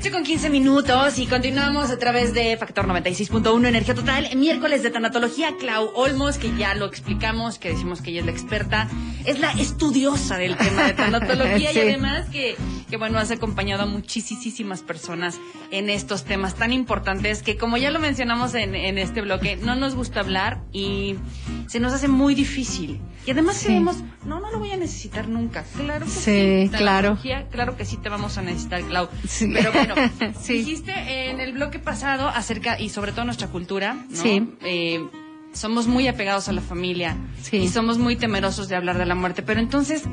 8 con 15 minutos y continuamos a través de Factor 96.1 Energía Total. Miércoles de tanatología, Clau Olmos, que ya lo explicamos, que decimos que ella es la experta, es la estudiosa del tema de tanatología Sí. y además que, que, bueno, has acompañado a muchísimas personas en estos temas tan importantes que, como ya lo mencionamos en, en este bloque, no nos gusta hablar y se nos hace muy difícil. Y además Sí. creemos, no, no lo voy a necesitar nunca. Claro que Sí, sí. claro. Claro que sí te vamos a necesitar, Clau. Sí. Pero bueno, dijiste en el bloque pasado acerca, y sobre todo nuestra cultura, ¿no? Sí. Eh, somos muy apegados a la familia Sí. y somos muy temerosos de hablar de la muerte. Pero entonces,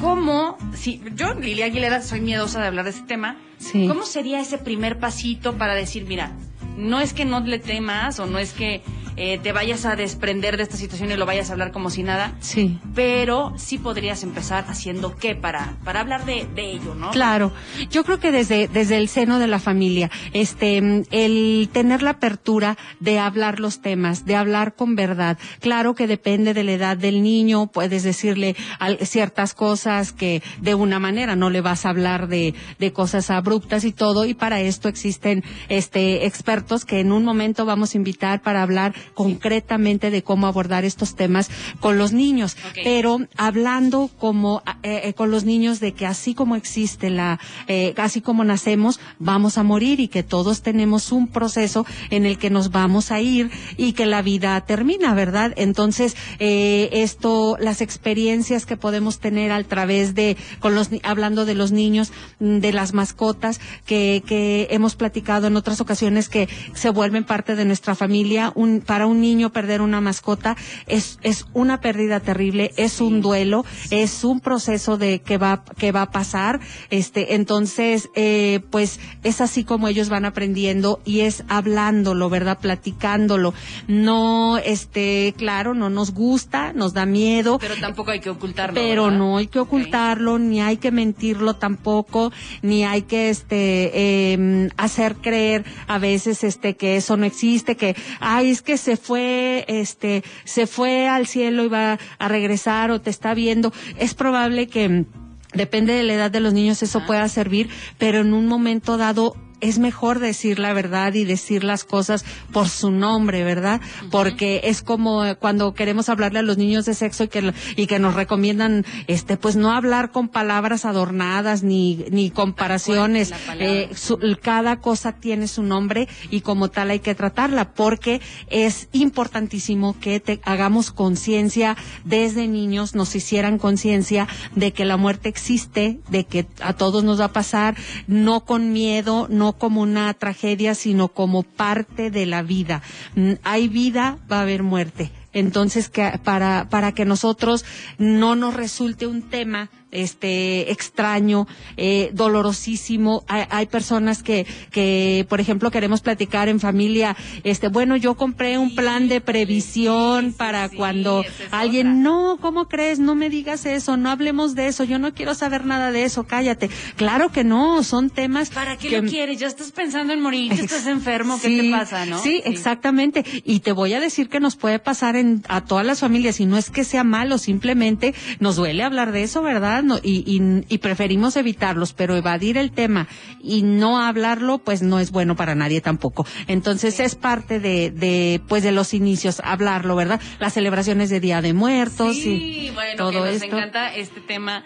¿cómo, si yo, Lilia Aguilera, soy miedosa de hablar de ese tema, Sí. ¿cómo sería ese primer pasito para decir, mira, no es que no le temas o no es que eh, te vayas a desprender de esta situación y lo vayas a hablar como si nada, Sí. pero sí podrías empezar haciendo qué para, para hablar de, de ello, ¿no? Claro, yo creo que desde, desde el seno de la familia, este, el tener la apertura de hablar los temas, de hablar con verdad. Claro que depende de la edad del niño, puedes decirle al- ciertas cosas que de una manera no le vas a hablar de, de cosas abruptas y todo, y para esto existen, este, expertos que en un momento vamos a invitar para hablar concretamente de cómo abordar estos temas con los niños. Pero hablando como eh, eh, con los niños de que así como existe la, eh, así como nacemos, vamos a morir y que todos tenemos un proceso en el que nos vamos a ir y que la vida termina, ¿verdad? Entonces, eh, esto, las experiencias que podemos tener a través de, con los, hablando de los niños, mm, de las mascotas, que, que hemos platicado en otras ocasiones que se vuelven parte de nuestra familia, un, para un niño perder una mascota es, es una pérdida terrible, es un duelo, es un proceso de que va, que va a pasar, este, entonces, eh, pues es así como ellos van aprendiendo y es hablándolo, ¿verdad? Platicándolo. No, este, claro, no nos gusta, nos da miedo, Pero tampoco hay que ocultarlo. pero ¿verdad? no hay que ocultarlo, ni hay que mentirlo tampoco, ni hay que este eh, hacer creer a veces este que eso no existe, que ay es que se fue este se fue al cielo y va a regresar o te está viendo. Es probable que mm, depende de la edad de los niños eso pueda servir, pero en un momento dado es mejor decir la verdad y decir las cosas por su nombre, ¿verdad? Porque es como cuando queremos hablarle a los niños de sexo y que, y que nos recomiendan, este, pues no hablar con palabras adornadas ni, ni comparaciones. Eh, su- cada cosa tiene su nombre y como tal hay que tratarla porque es importantísimo que te hagamos conciencia desde niños, nos hicieran conciencia de que la muerte existe, de que a todos nos va a pasar, no con miedo, no como una tragedia, sino como parte de la vida. Mm, Hay vida, va a haber muerte. Entonces, que para, para que nosotros no nos resulte un tema este extraño, eh, dolorosísimo. Hay, hay personas que, que, por ejemplo, queremos platicar en familia, este, bueno, yo compré un plan de previsión sí, para sí, cuando es alguien, otra. no, ¿cómo crees? No me digas eso, no hablemos de eso, yo no quiero saber nada de eso, cállate. Claro que no, son temas ¿Para qué que- lo quieres? Ya estás pensando en morir, ya estás enfermo, ¿qué te pasa, no? Sí, exactamente. Y te voy a decir que nos puede pasar en, a todas las familias, y no es que sea malo, simplemente nos duele hablar de eso, ¿verdad? No, y, y, y preferimos evitarlos, pero evadir el tema y no hablarlo, pues no es bueno para nadie tampoco. Entonces es parte de, de, pues de los inicios, hablarlo, ¿verdad? Las celebraciones de Día de Muertos Sí, y bueno, todo que nos esto. encanta este tema.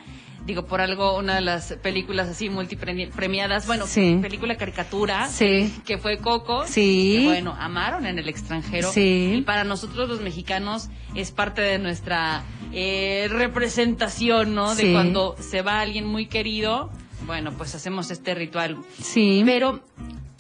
Digo, por algo, una de las películas así multipremiadas, bueno, Sí. película caricatura, Sí. que fue Coco, Sí. que bueno, amaron en el extranjero. Sí. Y para nosotros los mexicanos es parte de nuestra eh, representación, ¿no? De cuando se va alguien muy querido, bueno, pues hacemos este ritual. Sí. Pero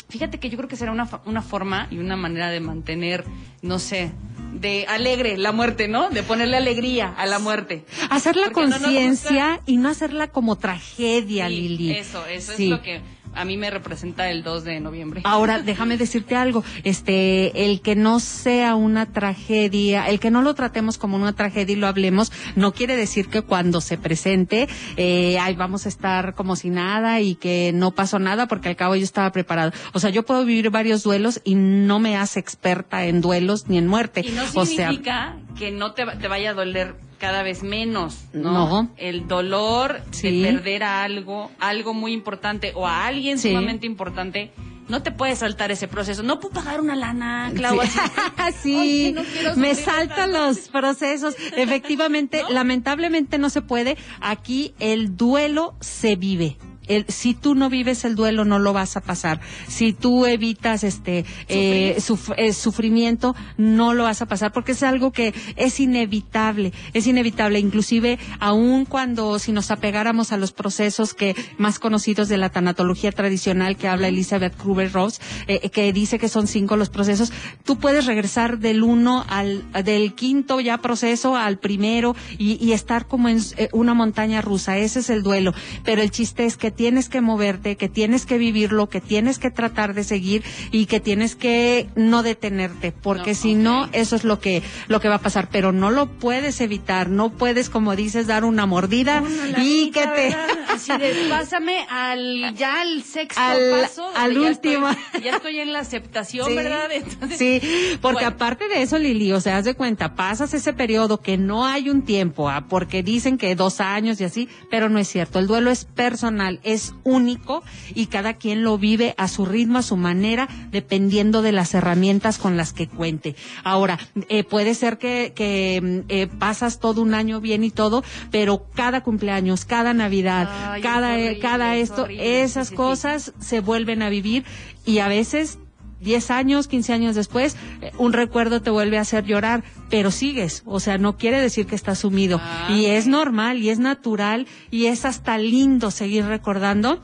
fíjate que yo creo que será una, una forma y una manera de mantener, no sé, de alegre la muerte, ¿no? De ponerle alegría a la muerte. Hacer la Porque no nos conciencia y no hacerla como tragedia, Sí, Lili. Eso, eso Sí. es lo que a mí me representa el 2 de noviembre. Ahora, déjame decirte algo, este, el que no sea una tragedia, el que no lo tratemos como una tragedia y lo hablemos, no quiere decir que cuando se presente, eh, ahí vamos a estar como si nada y que no pasó nada porque al cabo yo estaba preparado. O sea, yo puedo vivir varios duelos y no me hace experta en duelos ni en muerte. Y no o sea, significa que no te, te vaya a doler cada vez menos, ¿no? No. El dolor Sí. de perder a algo, algo muy importante o a alguien Sí. sumamente importante, no te puedes saltar ese proceso. No puedo pagar una lana, Clau, Sí, no me saltan los procesos. Efectivamente, ¿No? lamentablemente no se puede. Aquí el duelo se vive. El, si tú no vives el duelo, no lo vas a pasar. Si tú evitas este eh, suf- eh, sufrimiento, no lo vas a pasar porque es algo que es inevitable, es inevitable. Inclusive, aun cuando si nos apegáramos a los procesos que más conocidos de la tanatología tradicional que habla Elizabeth Kruber Ross, eh, que dice que son cinco los procesos, tú puedes regresar del uno al del quinto ya proceso al primero y, y estar como en eh, una montaña rusa. Ese es el duelo. Pero el chiste es que tienes que moverte, que tienes que vivirlo, que tienes que tratar de seguir y que tienes que no detenerte, porque No, si no, eso es lo que lo que va a pasar. Pero no lo puedes evitar, no puedes, como dices, dar una mordida Una y que te. Así de, pásame al, ya al sexto Al- paso. al ya último. estoy- ya estoy en la aceptación, Sí, ¿verdad? Entonces, Sí, porque bueno. aparte de eso, Lili, o sea, haz de cuenta, pasas ese periodo que no hay un tiempo, ah, porque dicen que dos años y así, pero no es cierto. El duelo es personal, es único y cada quien lo vive a su ritmo, a su manera, dependiendo de las herramientas con las que cuente. Ahora, eh, puede ser que, que mm, eh, pasas todo un año bien y todo, pero cada cumpleaños, cada Navidad, Ay, cada, es eh, horrible, cada es esto, horrible. esas Sí, sí, sí. cosas se vuelven a vivir y a veces 10 años, 15 años después, eh, un recuerdo te vuelve a hacer llorar, pero sigues, o sea, no quiere decir que estás sumido. Ah, y es normal, y es natural, y es hasta lindo seguir recordando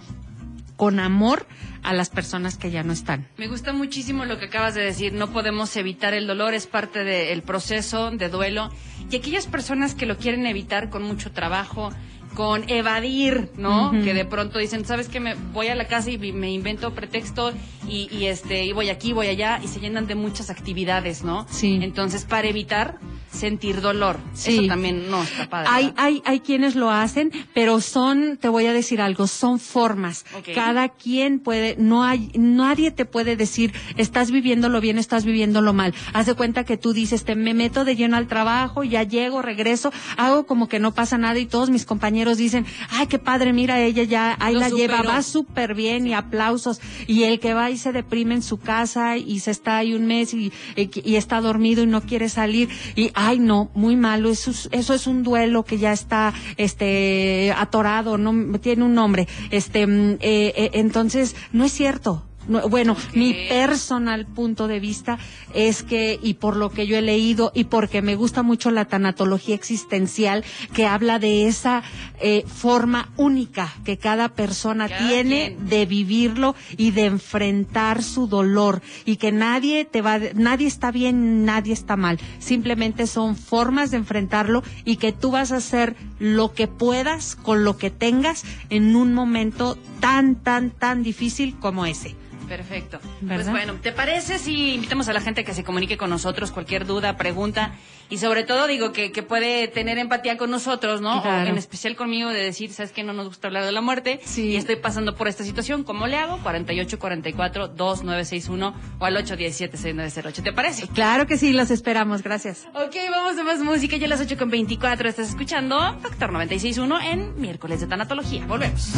con amor a las personas que ya no están. Me gusta muchísimo lo que acabas de decir. No podemos evitar el dolor, es parte del proceso de duelo. Y aquellas personas que lo quieren evitar con mucho trabajo, con evadir, ¿no? Que de pronto dicen, ¿sabes qué? Me voy a la casa y me invento pretexto y, y, este y voy aquí, voy allá y se llenan de muchas actividades, ¿no? Sí. Entonces, para evitar sentir dolor. Sí. Eso también no está padre. Hay, hay, hay quienes lo hacen, pero son, te voy a decir algo, son formas. Cada quien puede, no hay, nadie te puede decir, estás viviéndolo bien, estás viviéndolo mal. Haz de cuenta que tú dices, te me meto de lleno al trabajo, ya llego, regreso, hago como que no pasa nada y todos mis compañeros dicen, ay, qué padre, mira, ella ya, ahí Lo la lleva, va súper bien y aplausos. Y el que va y se deprime en su casa y se está ahí un mes y, y, y está dormido y no quiere salir y, ay, no, muy malo, eso es, eso es un duelo que ya está, este, atorado, no, tiene un nombre. Este, mm, eh, eh, entonces, no es cierto. No, bueno, mi personal punto de vista es que, y por lo que yo he leído, y porque me gusta mucho la tanatología existencial, que habla de esa eh, forma única que cada persona Cada tiene quien. de vivirlo y de enfrentar su dolor, y que nadie te va, nadie está bien, nadie está mal. Simplemente son formas de enfrentarlo y que tú vas a hacer lo que puedas con lo que tengas en un momento tan, tan, tan difícil como ese. Perfecto. ¿Verdad? Pues bueno, ¿te parece si invitamos a la gente que se comunique con nosotros cualquier duda, pregunta y sobre todo digo que, que puede tener empatía con nosotros, ¿no? Claro. O en especial conmigo de decir, ¿sabes que No nos gusta hablar de la muerte Sí. y estoy pasando por esta situación, ¿cómo le hago? 4844-2961 o al 817-6908. ¿Te parece? Claro que sí, los esperamos. Gracias. Ok, vamos a más música. Ya a las 8 con 24 estás escuchando Factor 96.1 en miércoles de tanatología. Volvemos.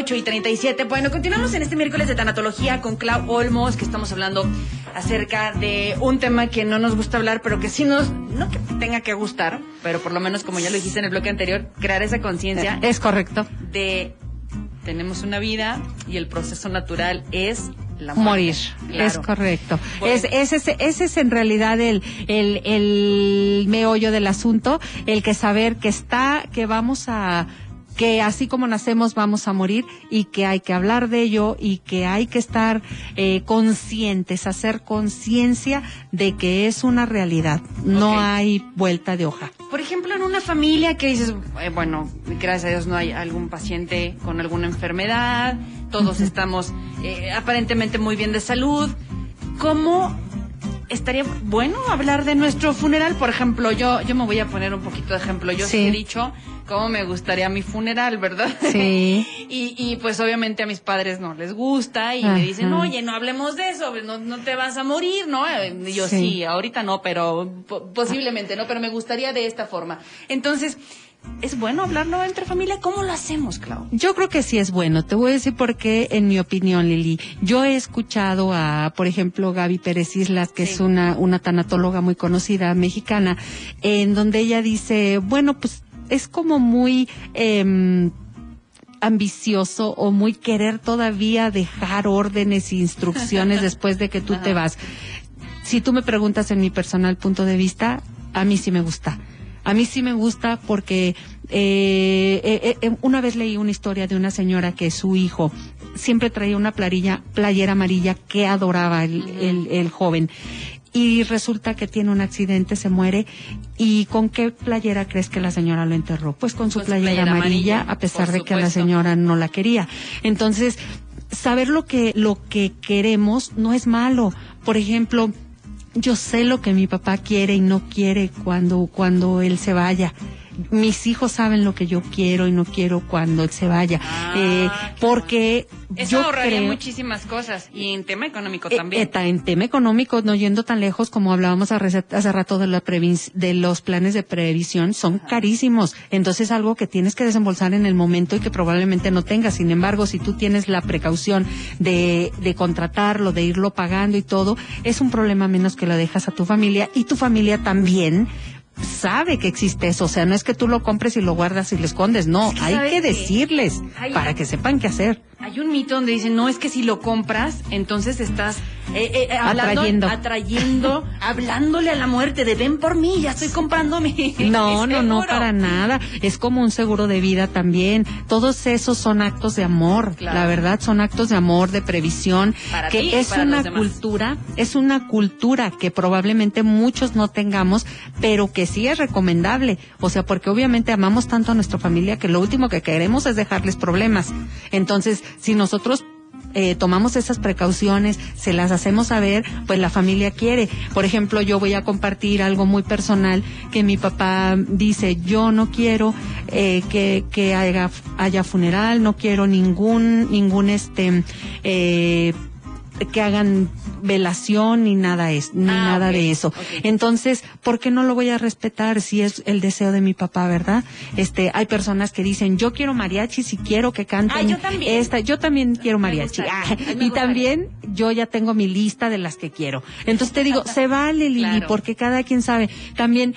8 y 37. Bueno, continuamos en este miércoles de tanatología con Clau Olmos, que estamos hablando acerca de un tema que no nos gusta hablar, pero que sí nos, no que tenga que gustar, pero por lo menos, como ya lo dijiste en el bloque anterior, crear esa conciencia Es correcto. de tenemos una vida y el proceso natural es la muerte. Morir. Claro. Es correcto. Bueno. Es, ese, es, ese es en realidad el, el, el meollo del asunto, el que saber que está, que vamos a que así como nacemos vamos a morir y que hay que hablar de ello y que hay que estar eh, conscientes, hacer conciencia de que es una realidad, no hay vuelta de hoja. Por ejemplo, en una familia que dices, eh, bueno, gracias a Dios no hay algún paciente con alguna enfermedad, todos estamos eh, aparentemente muy bien de salud, ¿cómo estaría bueno hablar de nuestro funeral? Por ejemplo, yo, yo me voy a poner un poquito de ejemplo. Yo Sí. he dicho, cómo me gustaría mi funeral, ¿verdad? Sí. y, y pues obviamente a mis padres no les gusta y me dicen, oye, no hablemos de eso, no, no te vas a morir, ¿no? Y yo Sí. sí, ahorita no, pero po- posiblemente no, pero me gustaría de esta forma. Entonces, ¿es bueno hablarlo entre familia? ¿Cómo lo hacemos, Clau? Yo creo que sí es bueno. Te voy a decir por qué, en mi opinión, Lili. Yo he escuchado a, por ejemplo, Gaby Pérez Islas, que Sí. es una, una tanatóloga muy conocida mexicana, en donde ella dice, bueno, pues es como muy, em, ambicioso o muy querer todavía dejar órdenes e instrucciones después de que tú te vas. Si tú me preguntas en mi personal punto de vista, a mí sí me gusta. A mí sí me gusta porque eh, eh, eh, una vez leí una historia de una señora que su hijo siempre traía una playera, playera amarilla que adoraba el, el- el joven. Y resulta que tiene un accidente, se muere. ¿Y con qué playera crees que la señora lo enterró? Pues con su playera, playera amarilla, amarilla, a pesar de que la señora no la quería. Entonces, saber lo que, lo que queremos no es malo. Por ejemplo, yo sé lo que mi papá quiere y no quiere cuando, cuando él se vaya. Mis hijos saben lo que yo quiero y no quiero cuando él se vaya. Ah, Eh, porque Eso yo ahorraría creo, muchísimas cosas y en tema económico eh, también. eh, ta- en tema económico, no yendo tan lejos como hablábamos hace, rato de, la de los planes de previsión, son carísimos. Entonces algo que tienes que desembolsar en el momento y que probablemente no tengas. Sin embargo, si tú tienes la precaución de, de contratarlo, de irlo pagando y todo, es un problema menos que lo dejas a tu familia y tu familia también sabe que existe eso, o sea, no es que tú lo compres y lo guardas y lo escondes, no, hay ¿sabes que decirles Hay- para que sepan qué hacer. Hay un mito donde dicen, no, es que si lo compras, entonces estás eh, eh, hablando, Atrayendo. atrayendo, hablándole a la muerte de ven por mí, ya estoy comprando mi No, mi no, no, seguro". para nada. Es como un seguro de vida también. Todos esos son actos de amor. Claro. La verdad, son actos de amor, de previsión. Para que ti es para una cultura, es una cultura que probablemente muchos no tengamos, pero que sí es recomendable. O sea, porque obviamente amamos tanto a nuestra familia que lo último que queremos es dejarles problemas. Entonces, si nosotros eh, tomamos esas precauciones, se las hacemos saber, pues la familia quiere. Por ejemplo, yo voy a compartir algo muy personal que mi papá dice, yo no quiero eh, que, que haya, haya funeral, no quiero ningún, ningún este, eh, que hagan velación ni nada es, ni Ah, nada de eso. Entonces, ¿por qué no lo voy a respetar si es el deseo de mi papá, verdad? Este, hay personas que dicen, yo quiero mariachis y quiero que canten Ah, yo también. esta, yo también quiero mariachi. Ah, y también yo ya tengo mi lista de las que quiero. Entonces te digo, se vale, Lili, Claro. porque cada quien sabe. También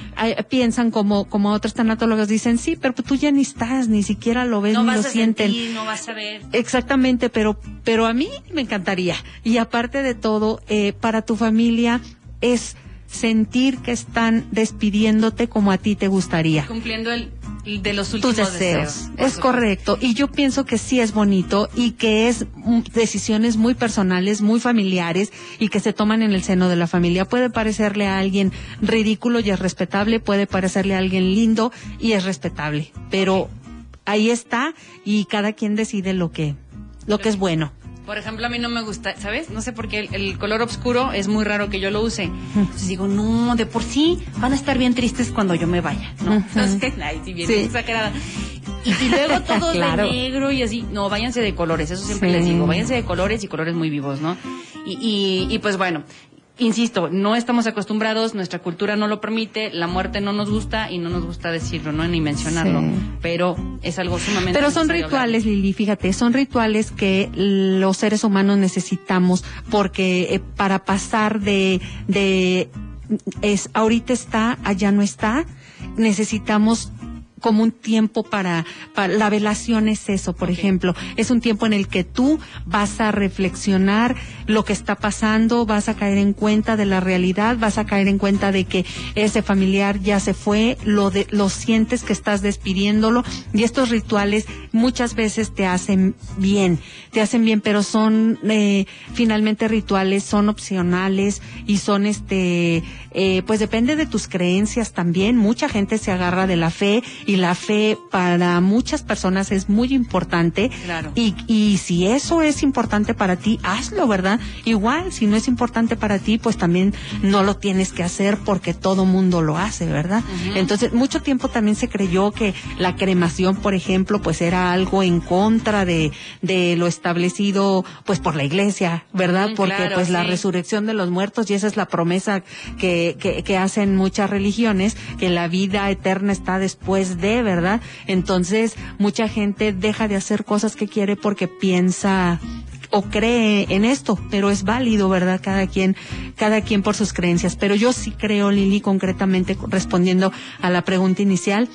piensan como, como otros tanatólogos dicen, sí, pero tú ya ni estás, ni siquiera lo ves No ni vas lo a sienten. sentir, no vas a ver. Exactamente, pero, pero a mí me encantaría. Y aparte de todo, eh, para tu familia es sentir que están despidiéndote como a ti te gustaría. Cumpliendo el, de los Tus últimos deseos. por Es correcto. Y yo pienso que sí es bonito y que es decisiones muy personales, muy familiares y que se toman en el seno de la familia. Puede parecerle a alguien ridículo y es respetable, puede parecerle a alguien lindo y es respetable. Pero ahí está y cada quien decide lo que, lo que es bueno. Por ejemplo, a mí no me gusta, ¿sabes? No sé por qué el, el color oscuro es muy raro que yo lo use. Entonces digo, no, de por sí van a estar bien tristes cuando yo me vaya, ¿no? Entonces, ay, sí, bien Sí. exagerada. Y, y luego todos Claro. de negro y así. No, váyanse de colores, eso siempre Sí. les digo. Váyanse de colores y colores muy vivos, ¿no? Y, y, y pues bueno, insisto, no estamos acostumbrados, nuestra cultura no lo permite, la muerte no nos gusta y no nos gusta decirlo, ¿no? Ni mencionarlo. Sí. Pero es algo sumamente Pero son necesario hablar. rituales, Lili, fíjate, son rituales que los seres humanos necesitamos porque eh, para pasar de, de es ahorita está, allá no está, necesitamos como un tiempo para, para la velación es eso, por ejemplo, es un tiempo en el que tú vas a reflexionar lo que está pasando, vas a caer en cuenta de la realidad, vas a caer en cuenta de que ese familiar ya se fue, lo de, lo sientes que estás despidiéndolo y estos rituales muchas veces te hacen bien, te hacen bien, pero son eh, finalmente rituales, son opcionales y son este, eh, pues depende de tus creencias también. Mucha gente se agarra de la fe y la fe para muchas personas es muy importante. Claro. Y, y si eso es importante para ti, hazlo, ¿verdad? Igual, si no es importante para ti, pues también no lo tienes que hacer porque todo mundo lo hace, ¿verdad? Entonces, mucho tiempo también se creyó que la cremación, por ejemplo, pues era algo en contra de, de lo establecido, pues por la iglesia, ¿verdad? Mm, porque claro, pues la resurrección de los muertos, y esa es la promesa que, que, que hacen muchas religiones, que la vida eterna está después de, ¿verdad? Entonces, mucha gente deja de hacer cosas que quiere porque piensa o cree en esto, pero es válido, ¿verdad? Cada quien, cada quien por sus creencias. Pero yo sí creo, Lili, concretamente respondiendo a la pregunta inicial,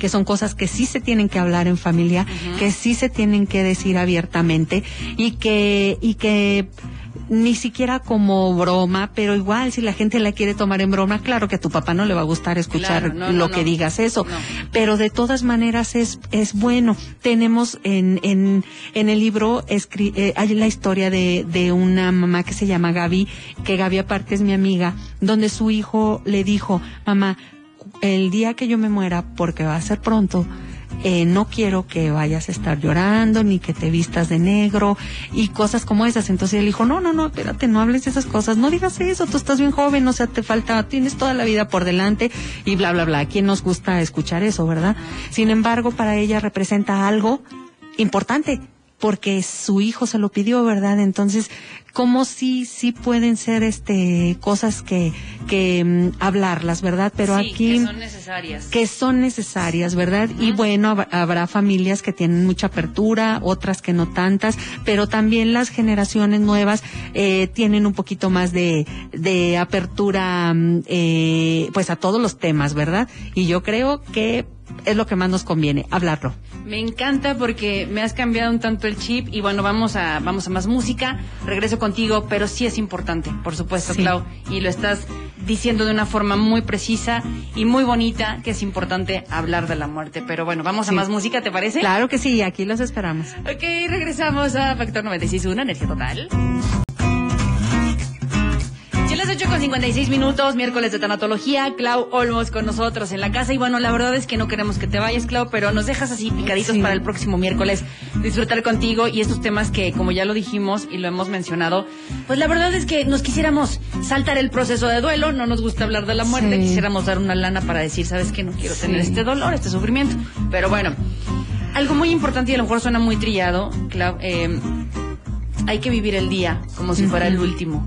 que son cosas que sí se tienen que hablar en familia, que sí se tienen que decir abiertamente y que, y que ni siquiera como broma, pero igual si la gente la quiere tomar en broma, claro que a tu papá no le va a gustar escuchar Claro, no, lo no, que no. digas eso, pero de todas maneras es, es bueno. Tenemos en, en, en el libro, escri- eh, hay la historia de, de una mamá que se llama Gaby, que Gaby aparte es mi amiga, donde su hijo le dijo, mamá, el día que yo me muera, porque va a ser pronto, eh, no quiero que vayas a estar llorando, ni que te vistas de negro, y cosas como esas. Entonces él dijo, no, no, no, espérate, no hables de esas cosas, no digas eso, tú estás bien joven, o sea, te falta, tienes toda la vida por delante, y bla, bla, bla. ¿A quién nos gusta escuchar eso, verdad? Sin embargo, para ella representa algo importante, porque su hijo se lo pidió, ¿verdad? Entonces, ¿cómo sí, sí pueden ser este cosas que, que mm, hablarlas, ¿verdad? Pero Sí, aquí que son necesarias. que son necesarias, ¿verdad? Y bueno, hab- habrá familias que tienen mucha apertura, otras que no tantas, pero también las generaciones nuevas eh, tienen un poquito más de, de apertura, mm, eh, pues a todos los temas, ¿verdad? Y yo creo que es lo que más nos conviene, hablarlo. Me encanta porque me has cambiado un tanto el chip y bueno, vamos a vamos a más música. Regreso contigo, pero sí es importante, por supuesto, Sí. Clau, y lo estás diciendo de una forma muy precisa y muy bonita que es importante hablar de la muerte. Pero bueno, vamos a más música, ¿te parece? Claro que sí, aquí los esperamos. Ok, regresamos a Factor 96.1, Energía Total. Las 8 con 56 minutos, miércoles de tanatología. Clau Olmos con nosotros en la casa. Y bueno, la verdad es que no queremos que te vayas, Clau, pero nos dejas así picaditos Sí. para el próximo miércoles. Disfrutar contigo y estos temas que, como ya lo dijimos y lo hemos mencionado, pues la verdad es que nos quisiéramos saltar el proceso de duelo. No nos gusta hablar de la muerte. Sí. Quisiéramos dar una lana para decir, ¿sabes qué? No quiero Sí. tener este dolor, este sufrimiento. Pero bueno, algo muy importante y a lo mejor suena muy trillado, Clau, eh, hay que vivir el día como si fuera el último.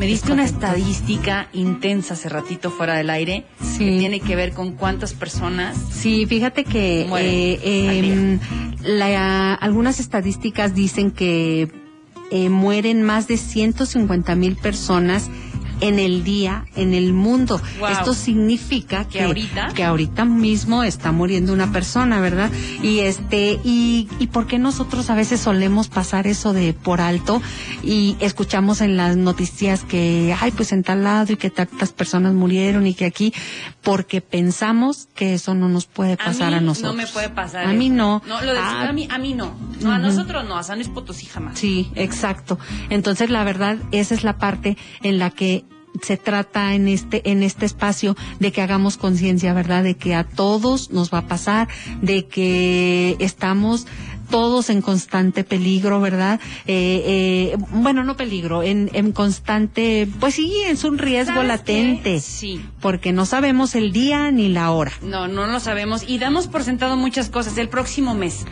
Me diste una estadística intensa hace ratito fuera del aire Sí. que tiene que ver con cuántas personas Sí, fíjate que eh, em, la- algunas estadísticas dicen que eh, mueren más de 150 mil personas en el día en el mundo. Wow. Esto significa Que que, ahorita- que ahorita mismo está muriendo una persona, ¿verdad? Y este y y por qué nosotros a veces solemos pasar eso de por alto y escuchamos en las noticias que ay pues en tal lado y que tantas personas murieron y que aquí porque pensamos que eso no nos puede pasar a, mí nosotros. no me puede pasar. A mí no. No, lo de Ah, a mí a mí no. No, a nosotros no, a San Luis Potosí jamás. Sí, exacto. Entonces, la verdad, esa es la parte en la que se trata en este en este espacio de que hagamos conciencia, ¿verdad? De que a todos nos va a pasar, de que estamos todos en constante peligro, ¿verdad? Eh, eh, bueno, no peligro, en, en constante, pues sí, es un riesgo ¿Sabes latente, qué? Sí. porque no sabemos el día ni la hora. No, no lo sabemos y damos por sentado muchas cosas. El próximo mes,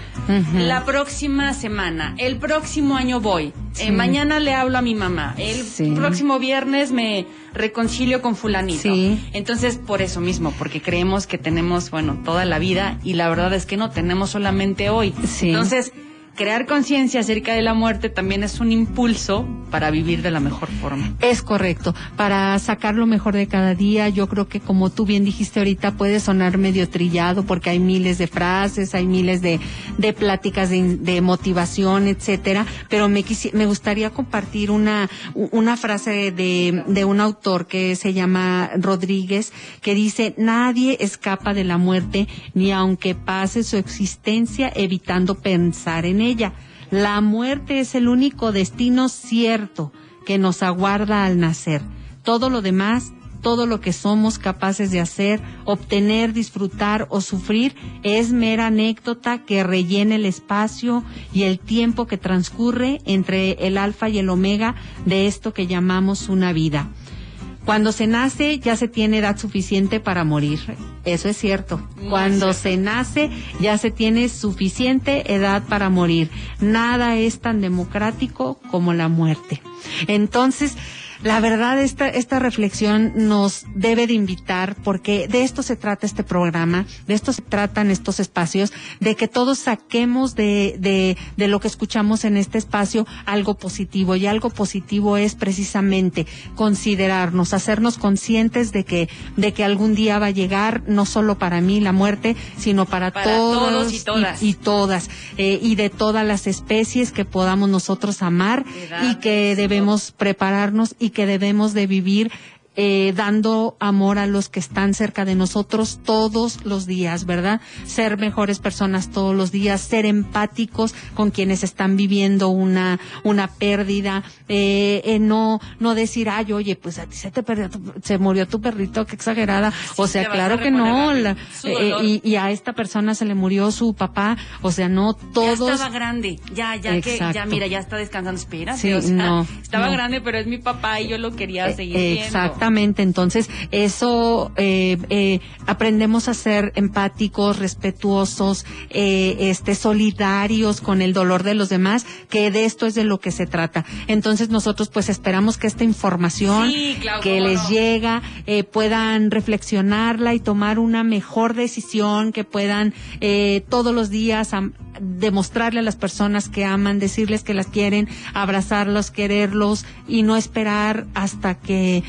la próxima semana, el próximo año voy. Eh, mañana le hablo a mi mamá. El Sí. próximo viernes me reconcilio con fulanito. Sí. Entonces, por eso mismo, porque creemos que tenemos, bueno, toda la vida y la verdad es que no tenemos solamente hoy. Sí. Entonces, crear conciencia acerca de la muerte también es un impulso para vivir de la mejor forma. Es correcto. Para sacar lo mejor de cada día, yo creo que como tú bien dijiste ahorita, puede sonar medio trillado porque hay miles de frases, hay miles de, de pláticas de, motivación, etcétera. Pero me, quisi- me gustaría compartir una, una frase de, de un autor que se llama Rodríguez, que dice, nadie escapa de la muerte ni aunque pase su existencia evitando pensar en ella. La muerte es el único destino cierto que nos aguarda al nacer. Todo lo demás todo lo que somos capaces de hacer, obtener, disfrutar o sufrir es mera anécdota que rellena el espacio y el tiempo que transcurre entre el alfa y el omega de esto que llamamos una vida. Cuando se nace ya se tiene edad suficiente para morir. Eso es cierto. Cuando se nace ya se tiene suficiente edad para morir. Nada es tan democrático como la muerte. Entonces, la verdad, esta, esta reflexión nos debe de invitar, porque de esto se trata este programa, de esto se tratan estos espacios, de que todos saquemos de, de, de lo que escuchamos en este espacio algo positivo. Y algo positivo es precisamente considerarnos, hacernos conscientes de que, de que algún día va a llegar, no solo para mí la muerte, sino para, Para todos y todas. y todas, eh, y de todas las especies que podamos nosotros amar y que debemos prepararnos y que debemos de vivir eh, dando amor a los que están cerca de nosotros todos los días, ¿verdad? Ser mejores personas todos los días, ser empáticos con quienes están viviendo una, una pérdida, eh, eh, no, no decir, ay, oye, pues a ti se te perdió, tu- se murió tu perrito, qué exagerada. o sea, claro que no, la- eh, dolor. y, y a esta persona se le murió su papá, o sea, no Ya todos. estaba grande, ya, ya que, ya mira, ya está descansando, espérate, Sí, o sea, no, estaba no. grande, pero es mi papá y yo lo quería Eh, seguir viendo. Exactamente, entonces eso eh, eh, aprendemos a ser empáticos, respetuosos, eh, este, solidarios con el dolor de los demás, que de esto es de lo que se trata. Entonces nosotros pues esperamos que esta información Sí, que les no. llega eh, puedan reflexionarla y tomar una mejor decisión, que puedan eh, todos los días demostrarle a las personas que aman, decirles que las quieren, abrazarlos, quererlos y no esperar hasta que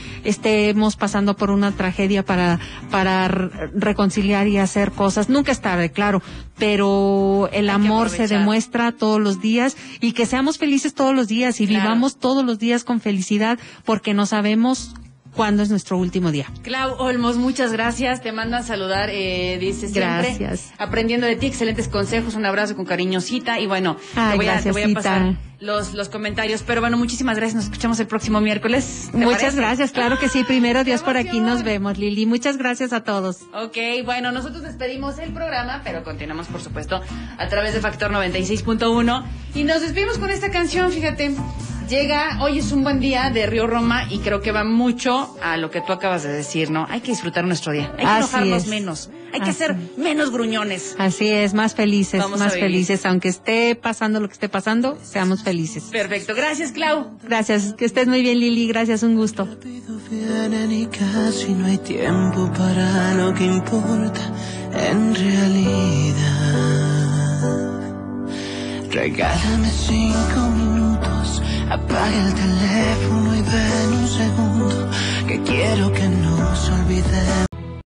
estemos pasando por una tragedia para, para reconciliar y hacer cosas. Nunca es tarde, claro, pero el amor se demuestra todos los días y que seamos felices todos los días y Claro. vivamos todos los días con felicidad porque no sabemos cuándo es nuestro último día. Clau Olmos, muchas gracias. Te mandan saludar, eh, dice siempre. Gracias. Aprendiendo de ti, excelentes consejos. Un abrazo con cariño, Cita. Y bueno, Ay, te, voy a, te gracias, voy a pasar los, los comentarios. Pero bueno, muchísimas gracias. Nos escuchamos el próximo miércoles. ¿Te Muchas parece? gracias, claro que sí. Primero Dios ¡Qué por aquí nos vemos, Lili. Muchas gracias a todos. Ok, bueno, nosotros despedimos el programa, pero continuamos, por supuesto, a través de Factor 96.1. Y nos despedimos con esta canción, fíjate. Llega, hoy es un buen día de Río Roma y creo que va mucho a lo que tú acabas de decir, ¿no? Hay que disfrutar nuestro día, hay que Así enojarnos es. menos, hay que Así. ser menos gruñones. Así es, más felices, Vamos a más felices. Aunque esté pasando lo que esté pasando, seamos felices. Perfecto, gracias Clau. Gracias, que estés muy bien, Lili. Gracias, un gusto. vienen y casi no hay tiempo para lo que importa en realidad. Regálame cinco minutos, apaga el teléfono y ven un segundo, que quiero que nos olvidemos.